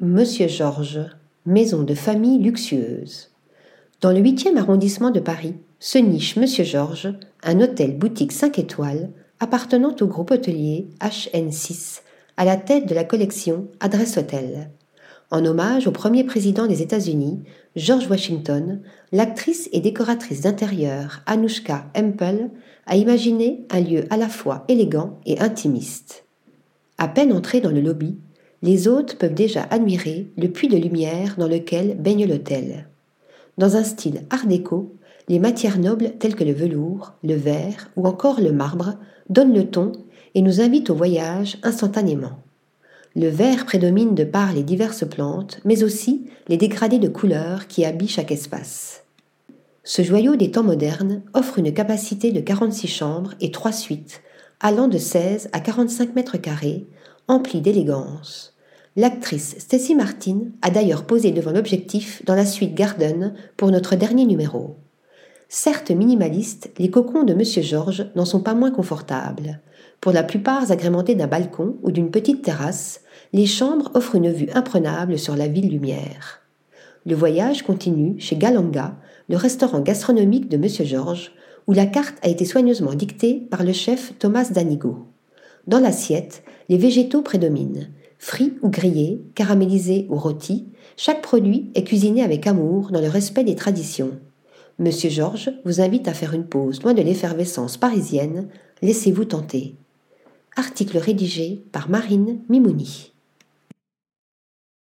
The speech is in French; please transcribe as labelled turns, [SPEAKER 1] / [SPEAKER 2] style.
[SPEAKER 1] Monsieur Georges, maison de famille luxueuse. Dans le 8e arrondissement de Paris se niche Monsieur Georges, un hôtel boutique 5 étoiles appartenant au groupe hôtelier HN6, à la tête de la collection Adresse Hôtel. En hommage au premier président des États-Unis, George Washington, l'actrice et décoratrice d'intérieur Anushka Hempel a imaginé un lieu à la fois élégant et intimiste. À peine entrés dans le lobby, les hôtes peuvent déjà admirer le puits de lumière dans lequel baigne l'hôtel. Dans un style art déco, les matières nobles telles que le velours, le verre ou encore le marbre donnent le ton et nous invitent au voyage instantanément. Le vert prédomine de par les diverses plantes, mais aussi les dégradés de couleurs qui habillent chaque espace. Ce joyau des temps modernes offre une capacité de 46 chambres et 3 suites, allant de 16 à 45 mètres carrés, emplis d'élégance. L'actrice Stacy Martin a d'ailleurs posé devant l'objectif dans la suite Garden pour notre dernier numéro. Certes minimalistes, les cocons de Monsieur Georges n'en sont pas moins confortables. Pour la plupart agrémentés d'un balcon ou d'une petite terrasse, les chambres offrent une vue imprenable sur la ville lumière. Le voyage continue chez Galanga, le restaurant gastronomique de Monsieur Georges, où la carte a été soigneusement dictée par le chef Thomas Danigo. Dans l'assiette, les végétaux prédominent. Frits ou grillés, caramélisés ou rôtis, chaque produit est cuisiné avec amour dans le respect des traditions. Monsieur Georges vous invite à faire une pause loin de l'effervescence parisienne. Laissez-vous tenter. Article rédigé par Marine Mimouni.